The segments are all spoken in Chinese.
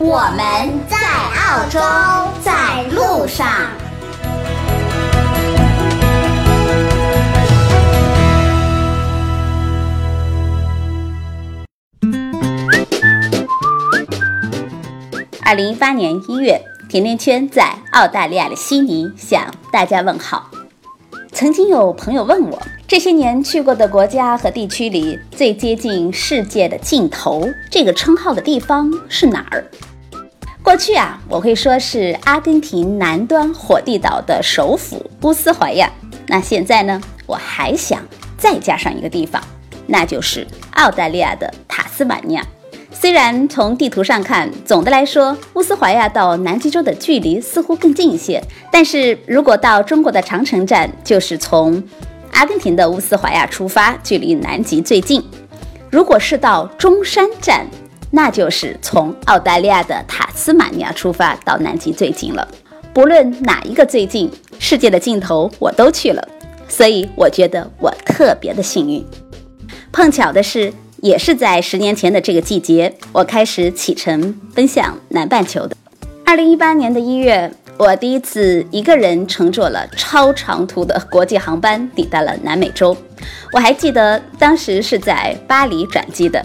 我们在澳洲，在路上。二零一八年一月，甜甜圈在澳大利亚的悉尼向大家问好。曾经有朋友问我，这些年去过的国家和地区里最接近世界的尽头这个称号的地方是哪儿？过去啊，我会说是阿根廷南端火地岛的首府乌斯怀亚。那现在呢，我还想再加上一个地方，那就是澳大利亚的塔斯马尼亚。虽然从地图上看，总的来说，乌斯怀亚到南极洲的距离似乎更近一些。但是如果到中国的长城站，就是从阿根廷的乌斯怀亚出发，距离南极最近；如果是到中山站，那就是从澳大利亚的塔斯马尼亚出发到南极最近了。不论哪一个最近，世界的尽头我都去了，所以我觉得我特别的幸运。碰巧的是。也是在十年前的这个季节，我开始启程奔向南半球的。二零一八年的一月，我第一次一个人乘坐了超长途的国际航班抵达了南美洲。我还记得当时是在巴黎转机的。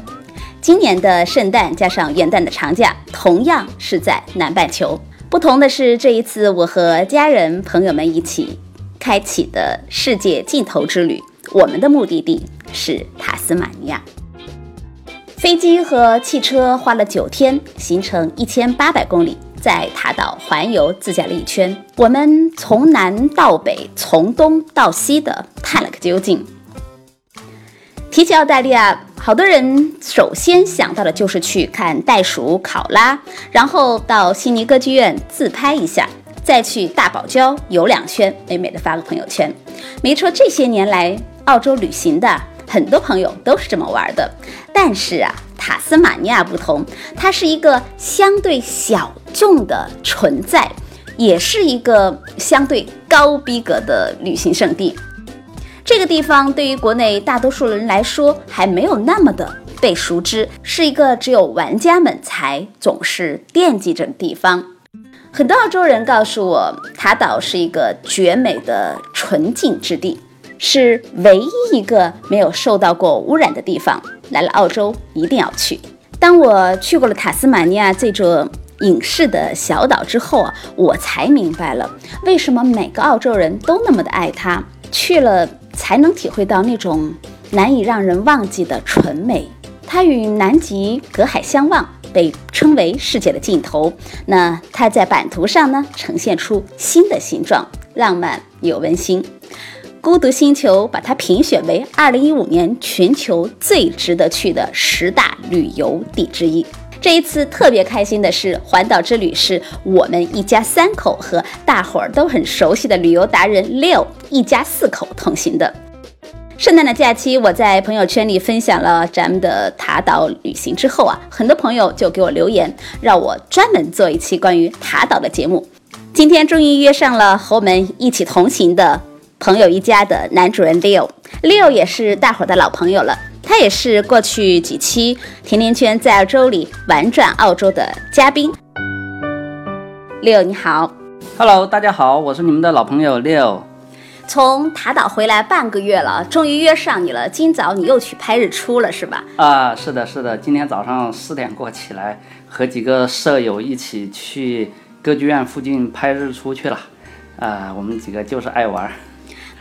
今年的圣诞加上元旦的长假，同样是在南半球。不同的是，这一次我和家人朋友们一起开启的世界尽头之旅，我们的目的地是塔斯马尼亚。飞机和汽车花了九天，行程一千八百公里，在塔岛环游自驾了一圈。我们从南到北，从东到西的探了个究竟。提起澳大利亚，好多人首先想到的就是去看袋鼠、考拉，然后到悉尼歌剧院自拍一下，再去大堡礁游两圈，美美的发个朋友圈。没错，这些年来澳洲旅行的。很多朋友都是这么玩的，但是啊，塔斯马尼亚不同，它是一个相对小众的存在，也是一个相对高逼格的旅行胜地。这个地方对于国内大多数人来说还没有那么的被熟知，是一个只有玩家们才总是惦记着的地方。很多澳洲人告诉我，塔岛是一个绝美的纯净之地。是唯一一个没有受到过污染的地方。来了澳洲一定要去。当我去过了塔斯马尼亚这座隐世的小岛之后啊，我才明白了为什么每个澳洲人都那么的爱它。去了才能体会到那种难以让人忘记的纯美。它与南极隔海相望，被称为世界的尽头。那它在版图上呢，呈现出新的形状，浪漫又温馨。孤独星球把它评选为二零一五年全球最值得去的十大旅游地之一。这一次特别开心的是，环岛之旅是我们一家三口和大伙儿都很熟悉的旅游达人 Leo 一家四口同行的。圣诞的假期，我在朋友圈里分享了咱们的塔岛旅行之后啊，很多朋友就给我留言，让我专门做一期关于塔岛的节目。今天终于约上了和我们一起同行的。朋友一家的男主人 Leo，Leo 也是大伙儿的老朋友了。他也是过去几期甜甜圈在澳洲里玩转澳洲的嘉宾。Leo 你好，Hello，大家好，我是你们的老朋友 Leo。从塔岛回来半个月了，终于约上你了。今早你又去拍日出了是吧？啊，是的，是的，今天早上四点过起来，和几个舍友一起去歌剧院附近拍日出去了。啊，我们几个就是爱玩。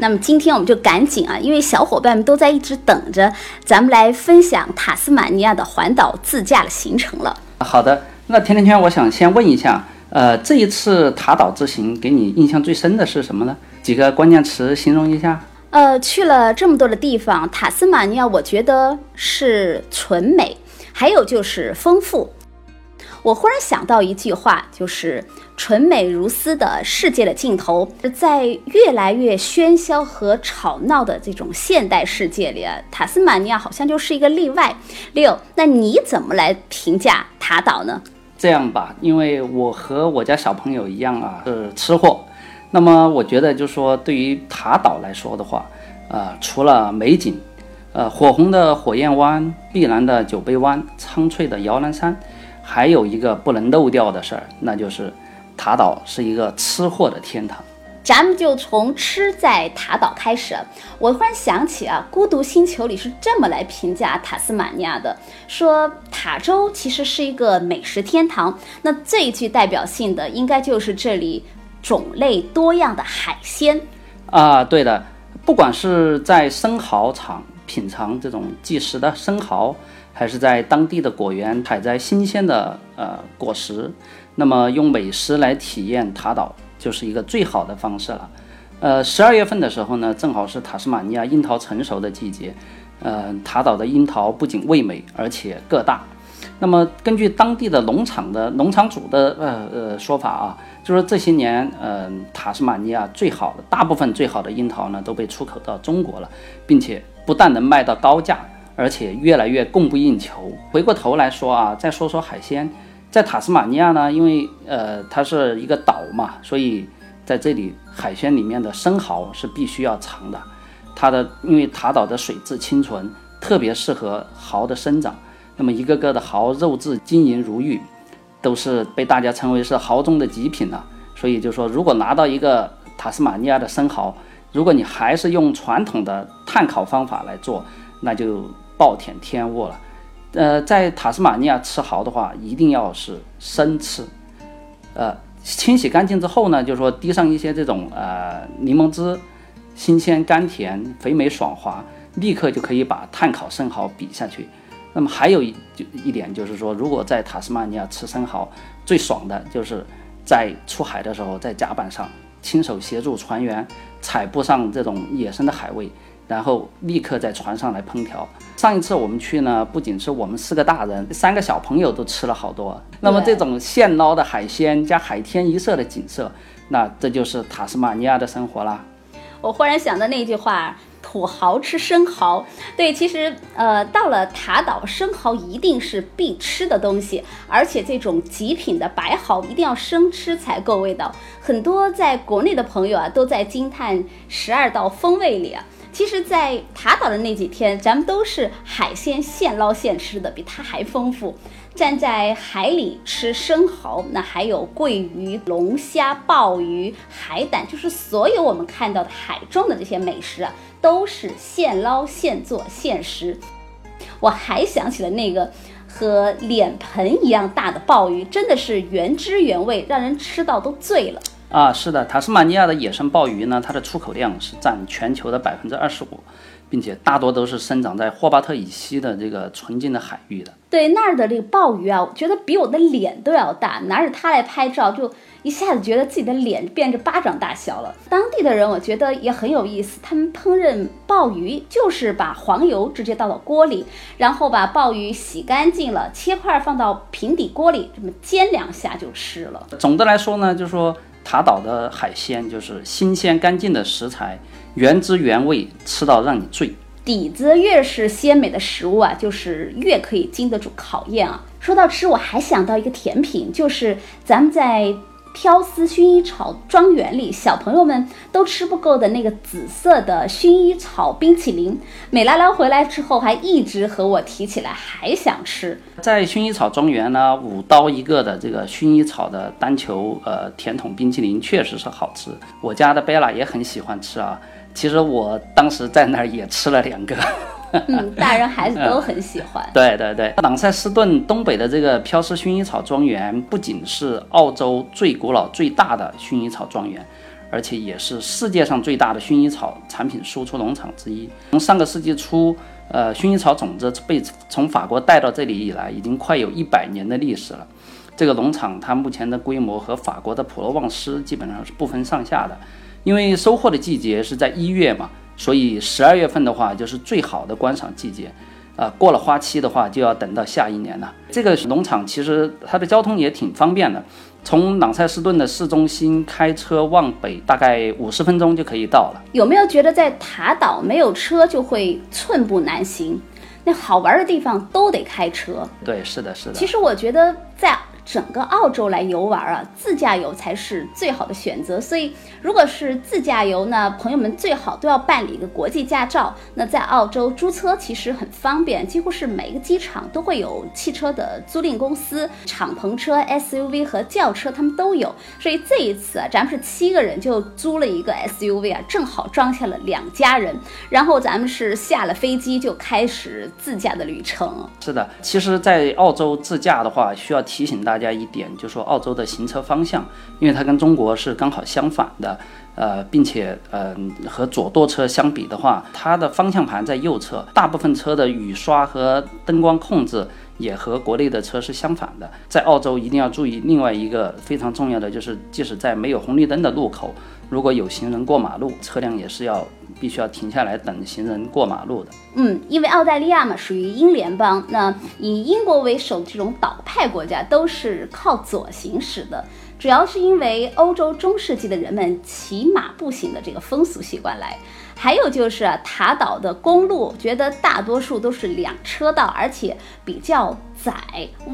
那么今天我们就赶紧啊，因为小伙伴们都在一直等着咱们来分享塔斯马尼亚的环岛自驾的行程了。好的，那甜甜圈，我想先问一下，呃，这一次塔岛之行给你印象最深的是什么呢？几个关键词形容一下。呃，去了这么多的地方，塔斯马尼亚我觉得是纯美，还有就是丰富。我忽然想到一句话，就是“纯美如丝的世界的尽头”。在越来越喧嚣和吵闹的这种现代世界里啊，塔斯马尼亚好像就是一个例外。六，那你怎么来评价塔岛呢？这样吧，因为我和我家小朋友一样啊，是吃货。那么我觉得，就说对于塔岛来说的话，呃，除了美景，呃，火红的火焰湾、碧蓝的酒杯湾、苍翠的摇篮山。还有一个不能漏掉的事儿，那就是塔岛是一个吃货的天堂。咱们就从吃在塔岛开始。我忽然想起啊，《孤独星球》里是这么来评价塔斯马尼亚的：说塔州其实是一个美食天堂。那最具代表性的，应该就是这里种类多样的海鲜啊。对的，不管是在生蚝场品尝这种即食的生蚝。还是在当地的果园采摘新鲜的呃果实，那么用美食来体验塔岛就是一个最好的方式了。呃，十二月份的时候呢，正好是塔斯马尼亚樱桃成熟的季节。呃，塔岛的樱桃不仅味美，而且个大。那么根据当地的农场的农场主的呃呃说法啊，就说这些年，嗯，塔斯马尼亚最好的大部分最好的樱桃呢都被出口到中国了，并且不但能卖到高价。而且越来越供不应求。回过头来说啊，再说说海鲜，在塔斯马尼亚呢，因为呃它是一个岛嘛，所以在这里海鲜里面的生蚝是必须要尝的。它的因为塔岛的水质清纯，特别适合蚝的生长。那么一个个的蚝肉质晶莹如玉，都是被大家称为是蚝中的极品了。所以就说，如果拿到一个塔斯马尼亚的生蚝，如果你还是用传统的炭烤方法来做，那就。暴殄天物了，呃，在塔斯马尼亚吃蚝的话，一定要是生吃，呃，清洗干净之后呢，就是说滴上一些这种呃柠檬汁，新鲜甘甜，肥美爽滑，立刻就可以把炭烤生蚝比下去。那么还有一就一点就是说，如果在塔斯马尼亚吃生蚝，最爽的就是在出海的时候，在甲板上亲手协助船员采捕上这种野生的海味。然后立刻在船上来烹调。上一次我们去呢，不仅是我们四个大人，三个小朋友都吃了好多。那么这种现捞的海鲜加海天一色的景色，那这就是塔斯马尼亚的生活啦。我忽然想到那句话：“土豪吃生蚝。”对，其实呃，到了塔岛，生蚝一定是必吃的东西，而且这种极品的白蚝一定要生吃才够味道。很多在国内的朋友啊，都在惊叹十二道风味里啊。其实，在塔岛的那几天，咱们都是海鲜现捞现吃的，比它还丰富。站在海里吃生蚝，那还有桂鱼、龙虾、鲍鱼、海胆，就是所有我们看到的海中的这些美食啊，都是现捞现做现食。我还想起了那个和脸盆一样大的鲍鱼，真的是原汁原味，让人吃到都醉了。啊，是的，塔斯马尼亚的野生鲍鱼呢，它的出口量是占全球的百分之二十五，并且大多都是生长在霍巴特以西的这个纯净的海域的。对那儿的这个鲍鱼啊，我觉得比我的脸都要大，拿着它来拍照就。一下子觉得自己的脸变着巴掌大小了。当地的人我觉得也很有意思，他们烹饪鲍鱼就是把黄油直接倒到锅里，然后把鲍鱼洗干净了，切块放到平底锅里，这么煎两下就吃了。总的来说呢，就是说塔岛的海鲜就是新鲜干净的食材，原汁原味，吃到让你醉。底子越是鲜美的食物啊，就是越可以经得住考验啊。说到吃，我还想到一个甜品，就是咱们在。飘丝薰衣草庄园里，小朋友们都吃不够的那个紫色的薰衣草冰淇淋，美拉拉回来之后还一直和我提起来，还想吃。在薰衣草庄园呢，五刀一个的这个薰衣草的单球呃甜筒冰淇淋确实是好吃，我家的贝拉也很喜欢吃啊。其实我当时在那儿也吃了两个。嗯，大人孩子都很喜欢。对对对，朗塞斯顿东北的这个飘丝薰衣草庄园，不仅是澳洲最古老、最大的薰衣草庄园，而且也是世界上最大的薰衣草产品输出农场之一。从上个世纪初，呃，薰衣草种子被从法国带到这里以来，已经快有一百年的历史了。这个农场它目前的规模和法国的普罗旺斯基本上是不分上下的。因为收获的季节是在一月嘛。所以十二月份的话，就是最好的观赏季节。呃，过了花期的话，就要等到下一年了。这个农场其实它的交通也挺方便的，从朗塞斯顿的市中心开车往北，大概五十分钟就可以到了。有没有觉得在塔岛没有车就会寸步难行？那好玩的地方都得开车。对，是的，是的。其实我觉得在。整个澳洲来游玩啊，自驾游才是最好的选择。所以，如果是自驾游呢，朋友们最好都要办理一个国际驾照。那在澳洲租车其实很方便，几乎是每一个机场都会有汽车的租赁公司，敞篷车、SUV 和轿车他们都有。所以这一次啊，咱们是七个人就租了一个 SUV 啊，正好装下了两家人。然后咱们是下了飞机就开始自驾的旅程。是的，其实，在澳洲自驾的话，需要提醒大。大家一点，就说澳洲的行车方向，因为它跟中国是刚好相反的，呃，并且呃和左舵车相比的话，它的方向盘在右侧，大部分车的雨刷和灯光控制也和国内的车是相反的。在澳洲一定要注意另外一个非常重要的，就是即使在没有红绿灯的路口，如果有行人过马路，车辆也是要。必须要停下来等行人过马路的。嗯，因为澳大利亚嘛属于英联邦，那以英国为首这种岛派国家都是靠左行驶的，主要是因为欧洲中世纪的人们骑马步行的这个风俗习惯来。还有就是塔岛的公路，觉得大多数都是两车道，而且比较窄，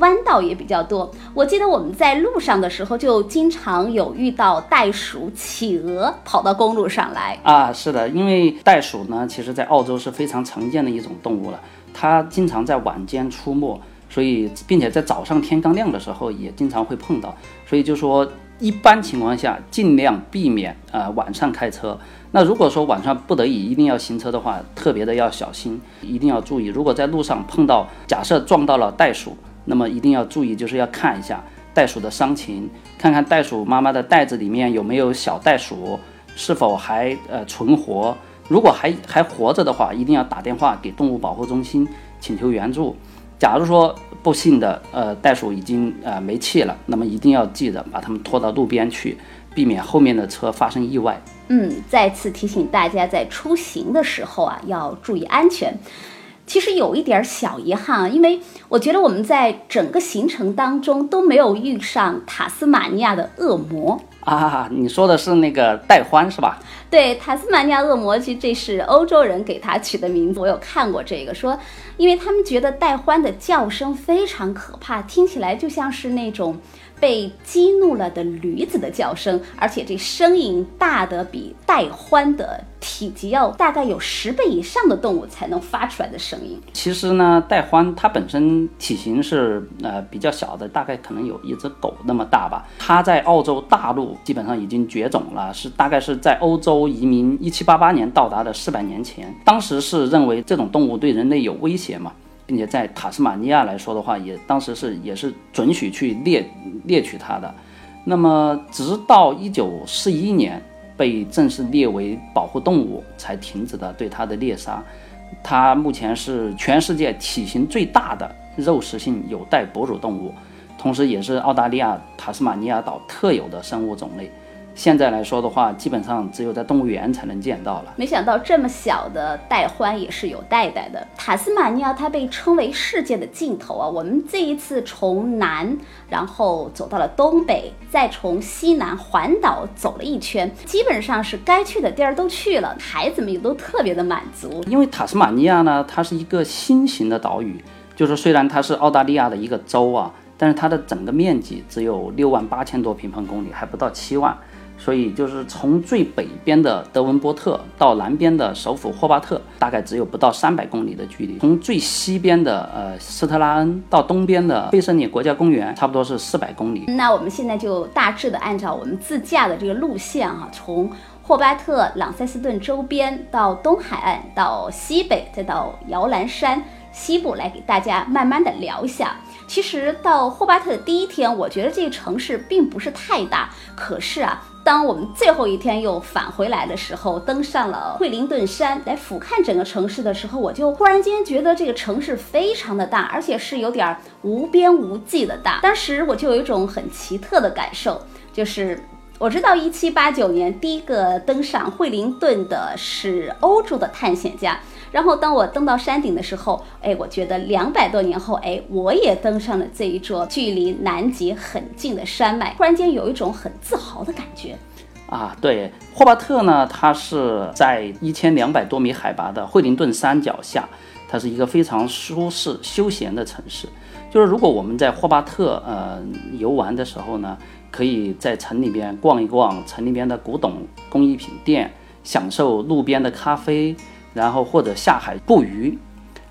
弯道也比较多。我记得我们在路上的时候，就经常有遇到袋鼠、企鹅跑到公路上来啊。是的，因为袋鼠呢，其实在澳洲是非常常见的一种动物了，它经常在晚间出没，所以并且在早上天刚亮的时候也经常会碰到，所以就说。一般情况下，尽量避免啊晚上开车。那如果说晚上不得已一定要行车的话，特别的要小心，一定要注意。如果在路上碰到，假设撞到了袋鼠，那么一定要注意，就是要看一下袋鼠的伤情，看看袋鼠妈妈的袋子里面有没有小袋鼠，是否还呃存活。如果还还活着的话，一定要打电话给动物保护中心请求援助。假如说不幸的呃袋鼠已经呃没气了，那么一定要记得把它们拖到路边去，避免后面的车发生意外。嗯，再次提醒大家在出行的时候啊要注意安全。其实有一点小遗憾啊，因为我觉得我们在整个行程当中都没有遇上塔斯马尼亚的恶魔。啊，你说的是那个戴欢是吧？对，塔斯马尼亚恶魔，其实这是欧洲人给他取的名字。我有看过这个，说因为他们觉得戴欢的叫声非常可怕，听起来就像是那种。被激怒了的驴子的叫声，而且这声音大得比带欢的体积要大概有十倍以上的动物才能发出来的声音。其实呢，带欢它本身体型是呃比较小的，大概可能有一只狗那么大吧。它在澳洲大陆基本上已经绝种了，是大概是在欧洲移民一七八八年到达的四百年前，当时是认为这种动物对人类有威胁嘛。并且在塔斯马尼亚来说的话，也当时是也是准许去猎猎取它的。那么直到一九四一年被正式列为保护动物，才停止了对它的猎杀。它目前是全世界体型最大的肉食性有袋哺乳动物，同时也是澳大利亚塔斯马尼亚岛特有的生物种类。现在来说的话，基本上只有在动物园才能见到了。没想到这么小的带欢也是有袋袋的。塔斯马尼亚它被称为世界的尽头啊！我们这一次从南，然后走到了东北，再从西南环岛走了一圈，基本上是该去的地儿都去了，孩子们也都特别的满足。因为塔斯马尼亚呢，它是一个新型的岛屿，就是虽然它是澳大利亚的一个州啊，但是它的整个面积只有六万八千多平方公里，还不到七万。所以就是从最北边的德文波特到南边的首府霍巴特，大概只有不到三百公里的距离。从最西边的呃斯特拉恩到东边的费舍涅国家公园，差不多是四百公里。那我们现在就大致的按照我们自驾的这个路线啊，从霍巴特、朗塞斯顿周边到东海岸，到西北，再到摇篮山西部，来给大家慢慢的聊一下。其实到霍巴特的第一天，我觉得这个城市并不是太大，可是啊。当我们最后一天又返回来的时候，登上了惠灵顿山来俯瞰整个城市的时候，我就忽然间觉得这个城市非常的大，而且是有点无边无际的大。当时我就有一种很奇特的感受，就是我知道，一七八九年第一个登上惠灵顿的是欧洲的探险家。然后当我登到山顶的时候，哎，我觉得两百多年后，哎，我也登上了这一座距离南极很近的山脉，突然间有一种很自豪的感觉。啊，对，霍巴特呢，它是在一千两百多米海拔的惠灵顿山脚下，它是一个非常舒适休闲的城市。就是如果我们在霍巴特呃游玩的时候呢。可以在城里边逛一逛城里边的古董工艺品店，享受路边的咖啡，然后或者下海捕鱼。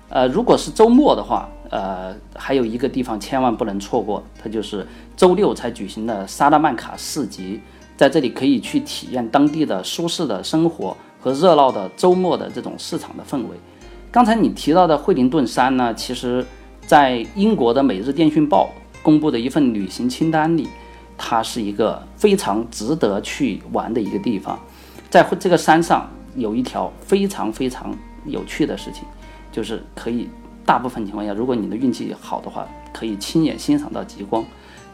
呃，如果是周末的话，呃，还有一个地方千万不能错过，它就是周六才举行的萨拉曼卡市集，在这里可以去体验当地的舒适的生活和热闹的周末的这种市场的氛围。刚才你提到的惠灵顿山呢，其实在英国的《每日电讯报》公布的一份旅行清单里。它是一个非常值得去玩的一个地方，在这个山上有一条非常非常有趣的事情，就是可以大部分情况下，如果你的运气好的话，可以亲眼欣赏到极光。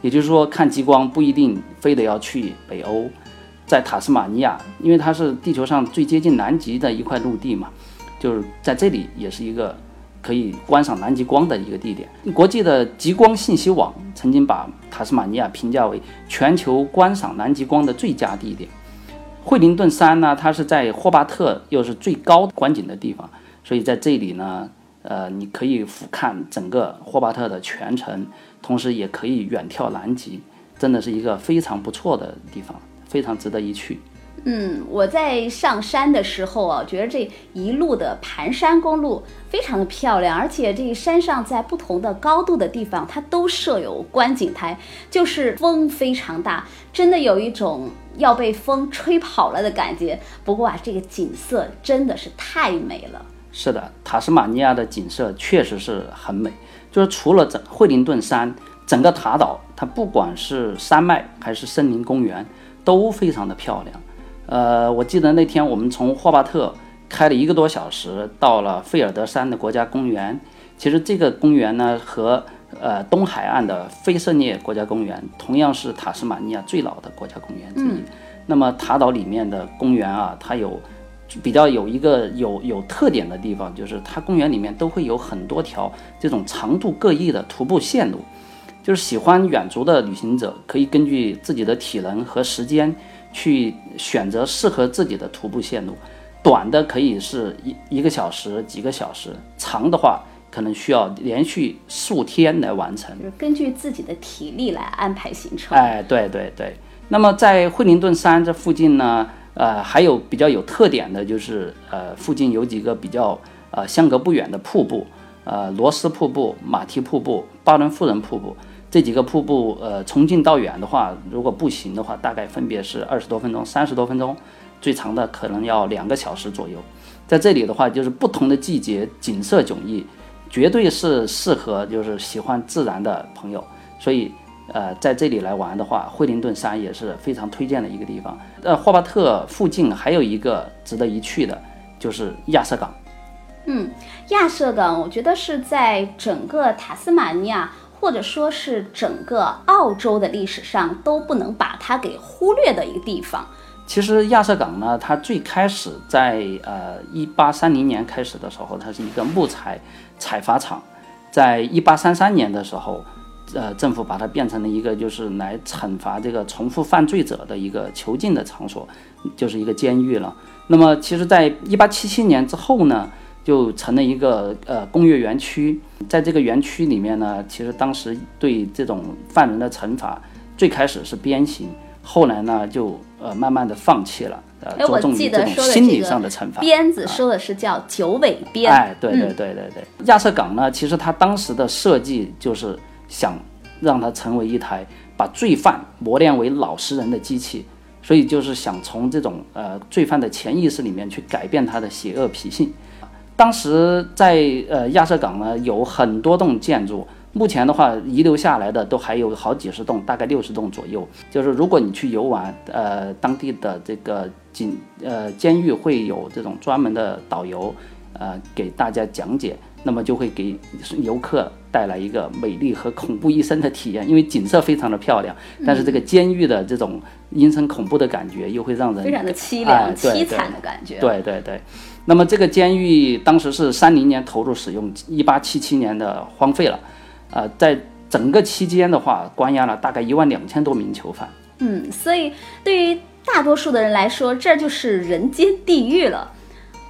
也就是说，看极光不一定非得要去北欧，在塔斯马尼亚，因为它是地球上最接近南极的一块陆地嘛，就是在这里也是一个。可以观赏南极光的一个地点。国际的极光信息网曾经把塔斯马尼亚评价为全球观赏南极光的最佳地点。惠灵顿山呢，它是在霍巴特，又是最高观景的地方，所以在这里呢，呃，你可以俯瞰整个霍巴特的全城，同时也可以远眺南极，真的是一个非常不错的地方，非常值得一去。嗯，我在上山的时候啊，觉得这一路的盘山公路非常的漂亮，而且这山上在不同的高度的地方，它都设有观景台，就是风非常大，真的有一种要被风吹跑了的感觉。不过啊，这个景色真的是太美了。是的，塔斯马尼亚的景色确实是很美，就是除了整惠灵顿山，整个塔岛它不管是山脉还是森林公园都非常的漂亮。呃，我记得那天我们从霍巴特开了一个多小时，到了费尔德山的国家公园。其实这个公园呢，和呃东海岸的菲舍涅国家公园同样是塔斯马尼亚最老的国家公园之一。那么塔岛里面的公园啊，它有比较有一个有有特点的地方，就是它公园里面都会有很多条这种长度各异的徒步线路，就是喜欢远足的旅行者可以根据自己的体能和时间。去选择适合自己的徒步线路，短的可以是一一个小时、几个小时，长的话可能需要连续数天来完成。就是根据自己的体力来安排行程。哎，对对对。那么在惠灵顿山这附近呢，呃，还有比较有特点的就是，呃，附近有几个比较呃相隔不远的瀑布，呃，罗斯瀑布、马蹄瀑布、巴伦夫人瀑布。这几个瀑布，呃，从近到远的话，如果步行的话，大概分别是二十多分钟、三十多分钟，最长的可能要两个小时左右。在这里的话，就是不同的季节，景色迥异，绝对是适合就是喜欢自然的朋友。所以，呃，在这里来玩的话，惠灵顿山也是非常推荐的一个地方。呃，霍巴特附近还有一个值得一去的，就是亚瑟港。嗯，亚瑟港，我觉得是在整个塔斯马尼亚。或者说是整个澳洲的历史上都不能把它给忽略的一个地方。其实亚瑟港呢，它最开始在呃一八三零年开始的时候，它是一个木材采伐厂。在一八三三年的时候，呃，政府把它变成了一个就是来惩罚这个重复犯罪者的一个囚禁的场所，就是一个监狱了。那么，其实，在一八七七年之后呢？就成了一个呃工业园区，在这个园区里面呢，其实当时对这种犯人的惩罚，最开始是鞭刑，后来呢就呃慢慢的放弃了，呃着重于这种心理上的惩罚。鞭子说的是叫九尾鞭。哎，对对对对对。亚瑟港呢，其实他当时的设计就是想让它成为一台把罪犯磨练为老实人的机器，所以就是想从这种呃罪犯的潜意识里面去改变他的邪恶脾性。当时在呃亚瑟港呢，有很多栋建筑，目前的话遗留下来的都还有好几十栋，大概六十栋左右。就是如果你去游玩，呃，当地的这个警呃监狱会有这种专门的导游，呃，给大家讲解那么就会给游客带来一个美丽和恐怖一生的体验，因为景色非常的漂亮，但是这个监狱的这种阴森恐怖的感觉又会让人非常的凄哎凉、对凄惨的感觉。对对对，那么这个监狱当时是三零年投入使用，一八七七年的荒废了，呃，在整个期间的话，关押了大概一万两千多名囚犯。嗯，所以对于大多数的人来说，这就是人间地狱了。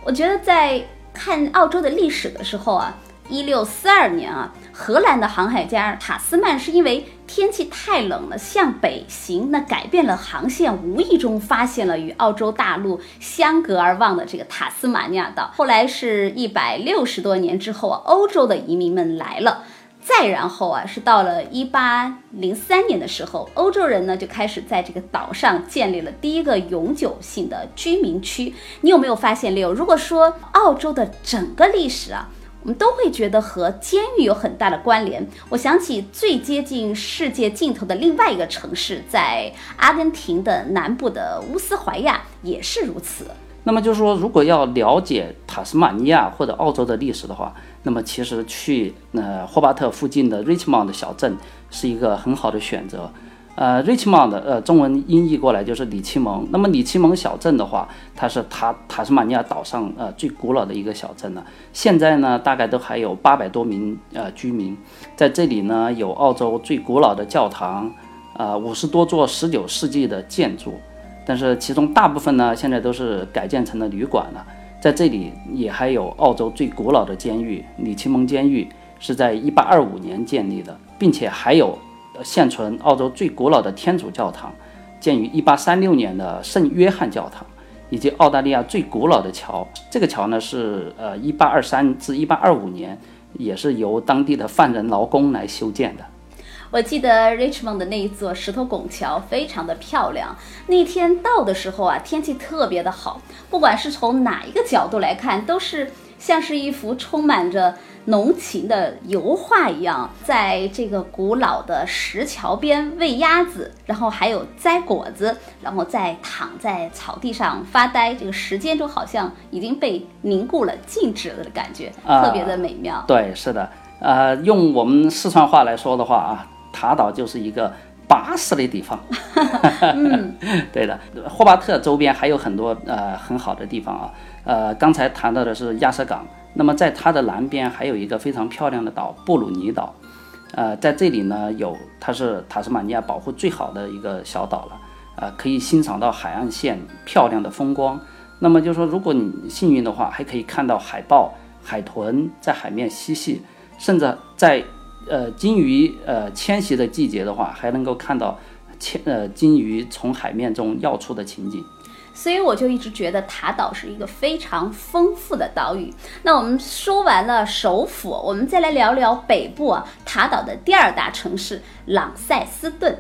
我觉得在看澳洲的历史的时候啊，一六四二年啊，荷兰的航海家塔斯曼是因为天气太冷了，向北行，那改变了航线，无意中发现了与澳洲大陆相隔而望的这个塔斯马尼亚岛。后来是一百六十多年之后啊，欧洲的移民们来了。再然后啊，是到了一八零三年的时候，欧洲人呢就开始在这个岛上建立了第一个永久性的居民区。你有没有发现，六？如果说澳洲的整个历史啊，我们都会觉得和监狱有很大的关联。我想起最接近世界尽头的另外一个城市，在阿根廷的南部的乌斯怀亚也是如此。那么就是说，如果要了解塔斯马尼亚或者澳洲的历史的话，那么其实去呃霍巴特附近的 Richmond 小镇是一个很好的选择。呃，Richmond 呃中文音译过来就是里奇蒙。那么里奇蒙小镇的话，它是塔塔斯马尼亚岛上呃最古老的一个小镇了。现在呢，大概都还有八百多名呃居民，在这里呢有澳洲最古老的教堂，呃五十多座十九世纪的建筑。但是其中大部分呢，现在都是改建成了旅馆了。在这里也还有澳洲最古老的监狱——里奇蒙监狱，是在1825年建立的，并且还有现存澳洲最古老的天主教堂，建于1836年的圣约翰教堂，以及澳大利亚最古老的桥。这个桥呢是呃1823至1825年，也是由当地的犯人劳工来修建的。我记得 Richmond 的那一座石头拱桥非常的漂亮。那天到的时候啊，天气特别的好，不管是从哪一个角度来看，都是像是一幅充满着浓情的油画一样，在这个古老的石桥边喂鸭子，然后还有摘果子，然后再躺在草地上发呆，这个时间就好像已经被凝固了、静止了的感觉，特别的美妙。对，是的，呃，用我们四川话来说的话啊。塔岛就是一个巴适的地方，嗯，对的。霍巴特周边还有很多呃很好的地方啊，呃，刚才谈到的是亚瑟港，那么在它的南边还有一个非常漂亮的岛布鲁尼岛，呃，在这里呢有它是塔斯马尼亚保护最好的一个小岛了，呃，可以欣赏到海岸线漂亮的风光。那么就是说，如果你幸运的话，还可以看到海豹、海豚在海面嬉戏，甚至在呃，鲸鱼呃迁徙的季节的话，还能够看到迁呃鲸鱼从海面中跃出的情景。所以我就一直觉得塔岛是一个非常丰富的岛屿。那我们说完了首府，我们再来聊聊北部啊，塔岛的第二大城市朗塞斯顿。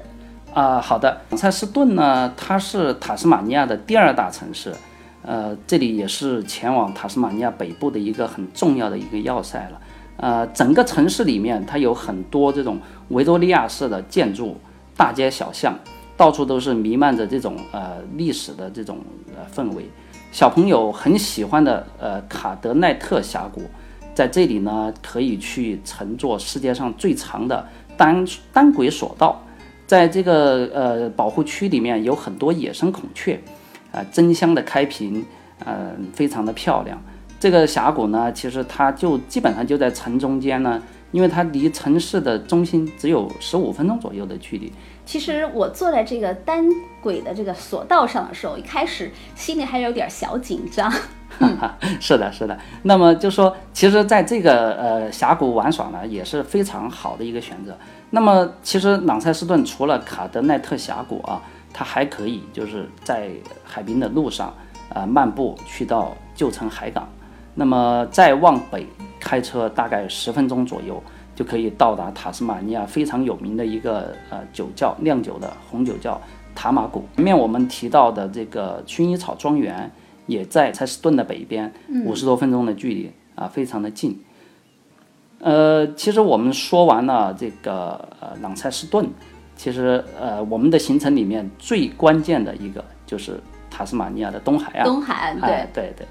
啊，好的，朗塞斯顿呢，它是塔斯马尼亚的第二大城市，呃，这里也是前往塔斯马尼亚北部的一个很重要的一个要塞了。呃，整个城市里面，它有很多这种维多利亚式的建筑，大街小巷，到处都是弥漫着这种呃历史的这种呃氛围。小朋友很喜欢的呃卡德奈特峡谷，在这里呢可以去乘坐世界上最长的单单轨索道。在这个呃保护区里面有很多野生孔雀，啊，争相的开屏，嗯，非常的漂亮。这个峡谷呢，其实它就基本上就在城中间呢，因为它离城市的中心只有十五分钟左右的距离。其实我坐在这个单轨的这个索道上的时候，一开始心里还有点小紧张。是的，是的。那么就说，其实在这个呃峡谷玩耍呢，也是非常好的一个选择。那么其实朗塞斯顿除了卡德奈特峡谷啊，它还可以就是在海滨的路上啊漫步去到旧城海港。那么再往北开车大概十分钟左右，就可以到达塔斯马尼亚非常有名的一个呃酒窖酿酒的红酒窖塔马谷。前面我们提到的这个薰衣草庄园也在塞斯顿的北边，五十多分钟的距离啊，非常的近。呃，其实我们说完了这个呃朗塞斯顿，其实呃我们的行程里面最关键的一个就是塔斯马尼亚的东海岸。东海岸，对对对对。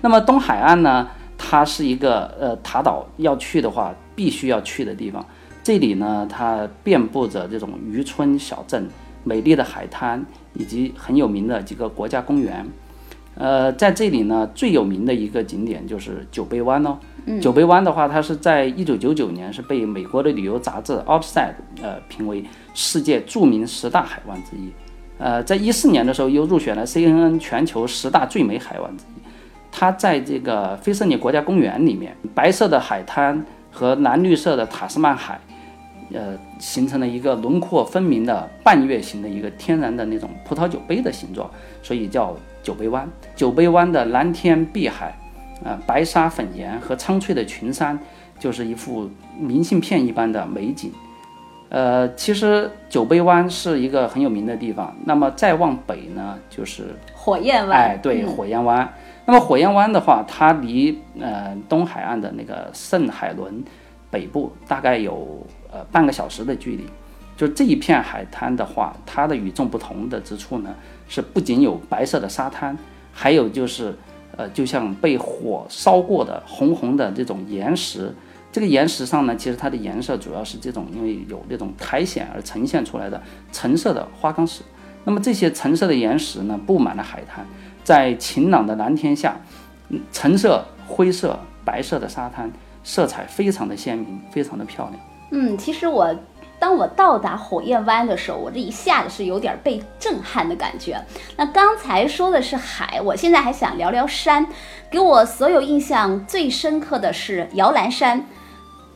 那么东海岸呢，它是一个呃塔岛要去的话必须要去的地方。这里呢，它遍布着这种渔村小镇、美丽的海滩以及很有名的几个国家公园。呃，在这里呢，最有名的一个景点就是酒杯湾哦。酒杯湾的话，它是在一九九九年是被美国的旅游杂志《Outside》呃评为世界著名十大海湾之一。呃，在一四年的时候又入选了 CNN 全球十大最美海湾之一。它在这个菲斯尼国家公园里面，白色的海滩和蓝绿色的塔斯曼海，呃，形成了一个轮廓分明的半月形的一个天然的那种葡萄酒杯的形状，所以叫酒杯湾。酒杯湾的蓝天碧海。呃，白沙粉岩和苍翠的群山，就是一幅明信片一般的美景。呃，其实酒杯湾是一个很有名的地方。那么再往北呢，就是火焰湾。哎，对，火焰湾。那么火焰湾的话，它离呃东海岸的那个圣海伦北部大概有呃半个小时的距离。就这一片海滩的话，它的与众不同的之处呢，是不仅有白色的沙滩，还有就是。呃，就像被火烧过的红红的这种岩石，这个岩石上呢，其实它的颜色主要是这种，因为有那种苔藓而呈现出来的橙色的花岗石。那么这些橙色的岩石呢，布满了海滩，在晴朗的蓝天下，橙色、灰色、白色的沙滩，色彩非常的鲜明，非常的漂亮。嗯，其实我。当我到达火焰湾的时候，我这一下子是有点被震撼的感觉。那刚才说的是海，我现在还想聊聊山。给我所有印象最深刻的是摇篮山，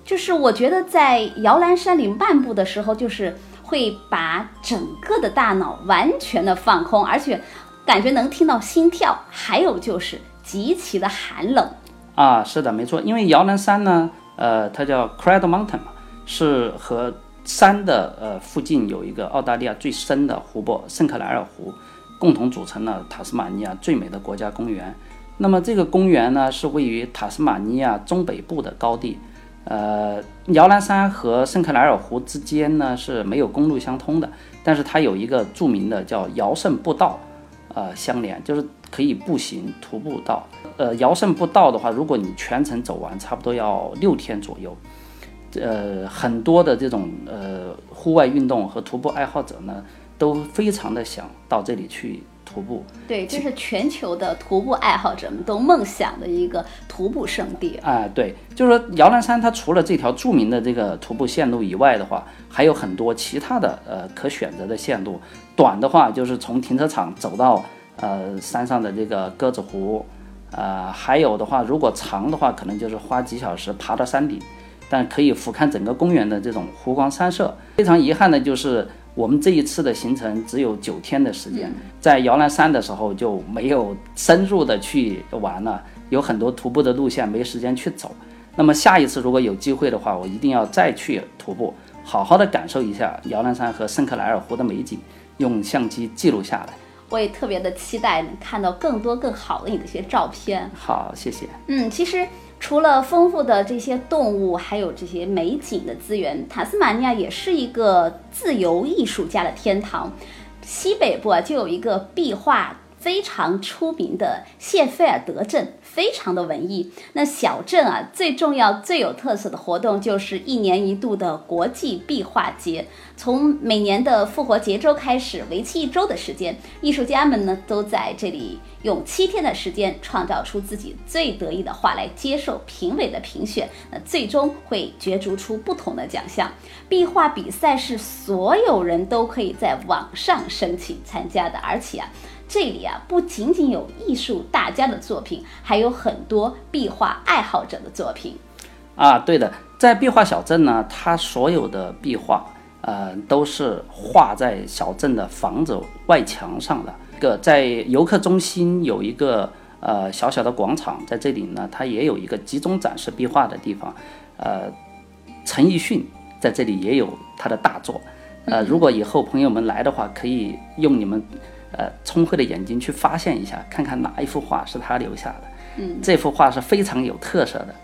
就是我觉得在摇篮山里漫步的时候，就是会把整个的大脑完全的放空，而且感觉能听到心跳，还有就是极其的寒冷。啊，是的，没错，因为摇篮山呢，呃，它叫 Cradle Mountain 嘛，是和山的呃附近有一个澳大利亚最深的湖泊圣克莱尔湖，共同组成了塔斯马尼亚最美的国家公园。那么这个公园呢是位于塔斯马尼亚中北部的高地，呃，摇篮山和圣克莱尔湖之间呢是没有公路相通的，但是它有一个著名的叫摇圣步道，呃，相连就是可以步行徒步到。呃，摇圣步道的话，如果你全程走完，差不多要六天左右。呃，很多的这种呃户外运动和徒步爱好者呢，都非常的想到这里去徒步。对，这是全球的徒步爱好者们都梦想的一个徒步圣地。啊，对，就是说摇篮山它除了这条著名的这个徒步线路以外的话，还有很多其他的呃可选择的线路。短的话就是从停车场走到呃山上的这个鸽子湖，呃，还有的话如果长的话，可能就是花几小时爬到山顶。但可以俯瞰整个公园的这种湖光山色。非常遗憾的就是我们这一次的行程只有九天的时间，在摇篮山的时候就没有深入的去玩了，有很多徒步的路线没时间去走。那么下一次如果有机会的话，我一定要再去徒步，好好的感受一下摇篮山和圣克莱尔湖的美景，用相机记录下来。我也特别的期待能看到更多更好的你的一些照片。好，谢谢。嗯，其实。除了丰富的这些动物，还有这些美景的资源，塔斯马尼亚也是一个自由艺术家的天堂。西北部啊，就有一个壁画。非常出名的谢菲尔德镇，非常的文艺。那小镇啊，最重要、最有特色的活动就是一年一度的国际壁画节。从每年的复活节周开始，为期一周的时间，艺术家们呢都在这里用七天的时间创造出自己最得意的画来接受评委的评选。那最终会角逐出不同的奖项。壁画比赛是所有人都可以在网上申请参加的，而且啊。这里啊，不仅仅有艺术大家的作品，还有很多壁画爱好者的作品。啊，对的，在壁画小镇呢，它所有的壁画，呃，都是画在小镇的房子外墙上的。个在游客中心有一个呃小小的广场，在这里呢，它也有一个集中展示壁画的地方。呃，陈奕迅在这里也有他的大作。呃，如果以后朋友们来的话，可以用你们。呃，聪慧的眼睛去发现一下，看看哪一幅画是他留下的。嗯，这幅画是非常有特色的。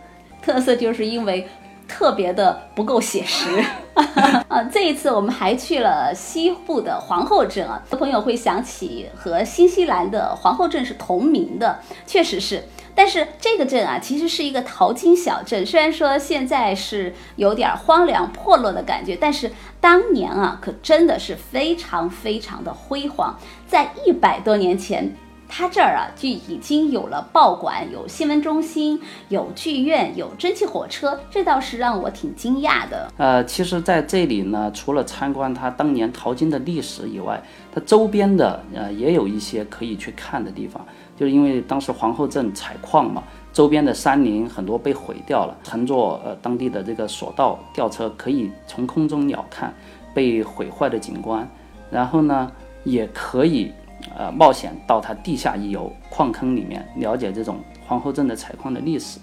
特色就是因为特别的不够写实。啊，这一次我们还去了西部的皇后镇啊，朋友会想起和新西兰的皇后镇是同名的，确实是。但是这个镇啊，其实是一个淘金小镇。虽然说现在是有点荒凉破落的感觉，但是当年啊，可真的是非常非常的辉煌。在一百多年前，它这儿啊就已经有了报馆、有新闻中心、有剧院、有蒸汽火车，这倒是让我挺惊讶的。呃，其实在这里呢，除了参观它当年淘金的历史以外，它周边的呃也有一些可以去看的地方。就是因为当时皇后镇采矿嘛，周边的山林很多被毁掉了。乘坐呃当地的这个索道吊车，可以从空中鸟瞰被毁坏的景观，然后呢，也可以呃冒险到它地下一游矿坑里面了解这种皇后镇的采矿的历史。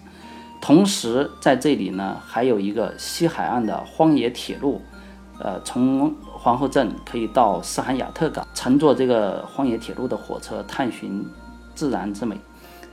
同时在这里呢，还有一个西海岸的荒野铁路，呃，从皇后镇可以到斯罕亚特港，乘坐这个荒野铁路的火车探寻。自然之美，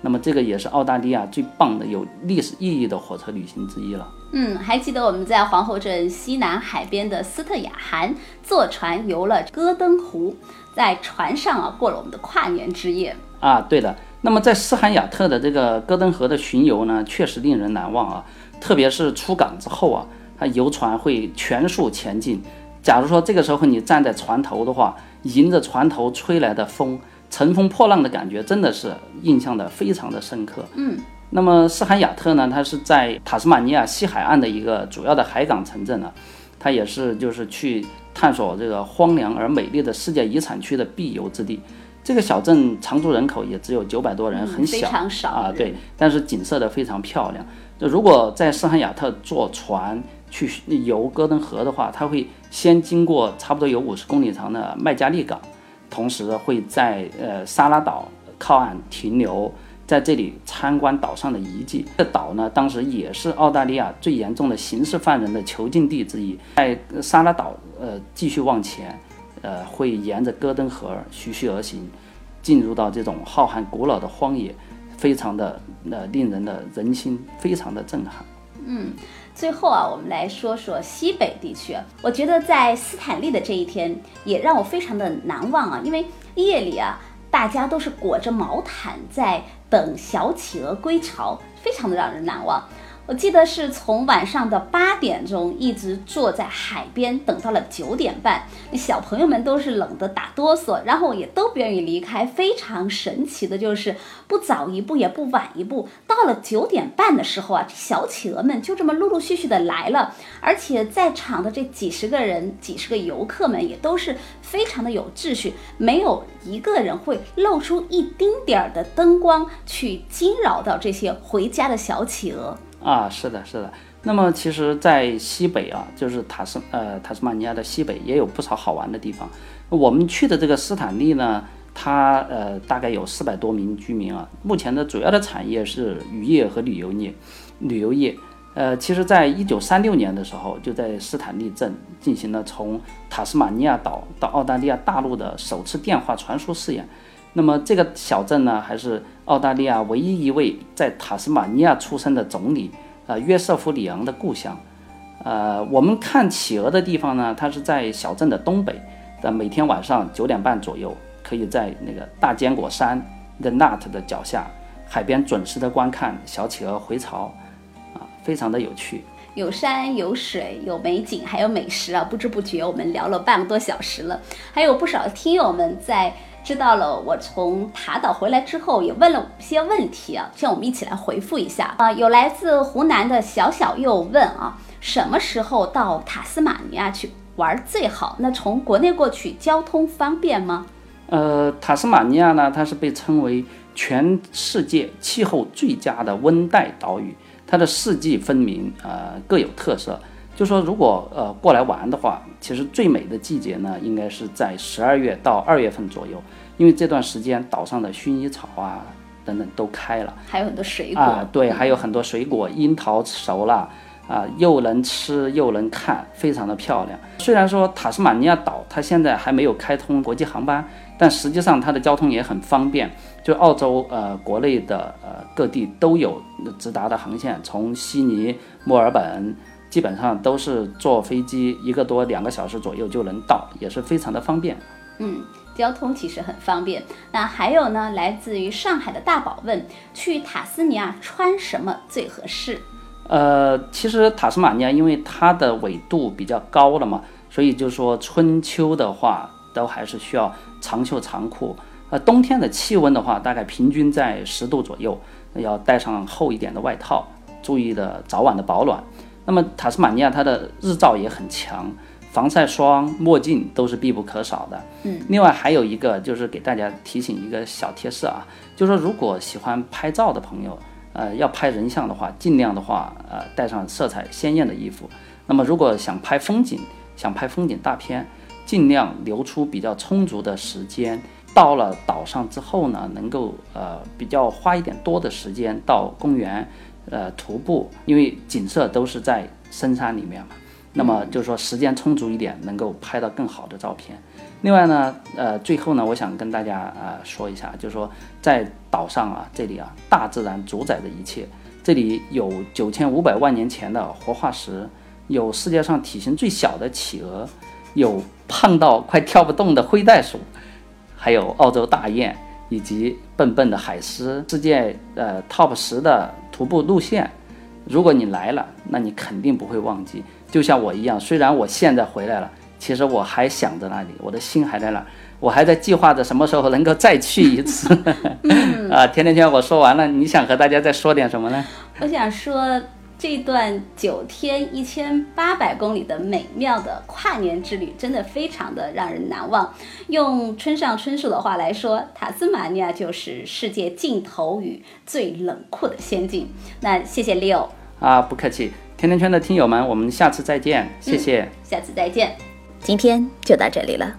那么这个也是澳大利亚最棒的有历史意义的火车旅行之一了。嗯，还记得我们在皇后镇西南海边的斯特雅涵坐船游了戈登湖，在船上啊过了我们的跨年之夜啊。对的，那么在斯罕雅特的这个戈登河的巡游呢，确实令人难忘啊。特别是出港之后啊，它游船会全速前进。假如说这个时候你站在船头的话，迎着船头吹来的风。乘风破浪的感觉真的是印象的非常的深刻。嗯，那么斯罕亚特呢？它是在塔斯马尼亚西海岸的一个主要的海港城镇呢，它也是就是去探索这个荒凉而美丽的世界遗产区的必游之地。这个小镇常住人口也只有九百多人，很小啊，对，但是景色的非常漂亮。就如果在斯罕亚特坐船去游戈登河的话，它会先经过差不多有五十公里长的麦加利港。同时会在呃沙拉岛靠岸停留，在这里参观岛上的遗迹。这岛呢，当时也是澳大利亚最严重的刑事犯人的囚禁地之一。在沙拉岛呃继续往前，呃会沿着戈登河徐徐而行，进入到这种浩瀚古老的荒野，非常的呃令人的人心非常的震撼。嗯。最后啊，我们来说说西北地区。我觉得在斯坦利的这一天也让我非常的难忘啊，因为夜里啊，大家都是裹着毛毯在等小企鹅归巢，非常的让人难忘。我记得是从晚上的八点钟一直坐在海边等到了九点半，那小朋友们都是冷得打哆嗦，然后也都不愿意离开。非常神奇的就是不早一步也不晚一步，到了九点半的时候啊，小企鹅们就这么陆陆续续的来了，而且在场的这几十个人、几十个游客们也都是非常的有秩序，没有一个人会露出一丁点儿的灯光去惊扰到这些回家的小企鹅。啊，是的，是的。那么其实，在西北啊，就是塔斯呃塔斯马尼亚的西北也有不少好玩的地方。我们去的这个斯坦利呢，它呃大概有四百多名居民啊。目前的主要的产业是渔业和旅游业。旅游业，呃，其实在一九三六年的时候，就在斯坦利镇进行了从塔斯马尼亚岛到澳大利亚大陆的首次电话传输试验。那么这个小镇呢，还是澳大利亚唯一一位在塔斯马尼亚出生的总理，呃，约瑟夫·里昂的故乡。呃，我们看企鹅的地方呢，它是在小镇的东北。的每天晚上九点半左右，可以在那个大坚果山 The Nut 的脚下海边准时的观看小企鹅回巢，啊，非常的有趣。有山有水有美景，还有美食啊！不知不觉我们聊了半个多小时了，还有不少听友们在。知道了，我从塔岛回来之后也问了些问题啊，让我们一起来回复一下啊。有来自湖南的小小又问啊，什么时候到塔斯马尼亚去玩最好？那从国内过去交通方便吗？呃，塔斯马尼亚呢，它是被称为全世界气候最佳的温带岛屿，它的四季分明，呃，各有特色。就说如果呃过来玩的话，其实最美的季节呢，应该是在十二月到二月份左右，因为这段时间岛上的薰衣草啊等等都开了，还有很多水果啊，对，还有很多水果，樱桃熟了啊，又能吃又能看，非常的漂亮。虽然说塔斯马尼亚岛它现在还没有开通国际航班，但实际上它的交通也很方便，就澳洲呃国内的呃各地都有直达的航线，从悉尼、墨尔本。基本上都是坐飞机一个多两个小时左右就能到，也是非常的方便。嗯，交通其实很方便。那还有呢，来自于上海的大宝问，去塔斯尼亚穿什么最合适？呃，其实塔斯马尼亚因为它的纬度比较高了嘛，所以就是说春秋的话都还是需要长袖长裤。呃，冬天的气温的话，大概平均在十度左右，要带上厚一点的外套，注意的早晚的保暖。那么塔斯马尼亚它的日照也很强，防晒霜、墨镜都是必不可少的。嗯，另外还有一个就是给大家提醒一个小贴士啊，就是说如果喜欢拍照的朋友，呃，要拍人像的话，尽量的话，呃，带上色彩鲜艳的衣服。那么如果想拍风景，想拍风景大片，尽量留出比较充足的时间。到了岛上之后呢，能够呃比较花一点多的时间到公园，呃徒步，因为景色都是在深山里面嘛。那么就是说时间充足一点，能够拍到更好的照片。另外呢，呃最后呢，我想跟大家啊说一下，就是说在岛上啊这里啊，大自然主宰着一切。这里有九千五百万年前的活化石，有世界上体型最小的企鹅，有胖到快跳不动的灰袋鼠。还有澳洲大雁以及笨笨的海狮，世界呃 top 十的徒步路线，如果你来了，那你肯定不会忘记。就像我一样，虽然我现在回来了，其实我还想着那里，我的心还在那儿，我还在计划着什么时候能够再去一次。啊，甜甜圈，我说完了，你想和大家再说点什么呢？我想说。这段九天一千八百公里的美妙的跨年之旅，真的非常的让人难忘。用村上春树的话来说，塔斯马尼亚就是世界尽头与最冷酷的仙境。那谢谢 Leo 啊，不客气。甜甜圈的听友们，我们下次再见，谢谢。下次再见，今天就到这里了。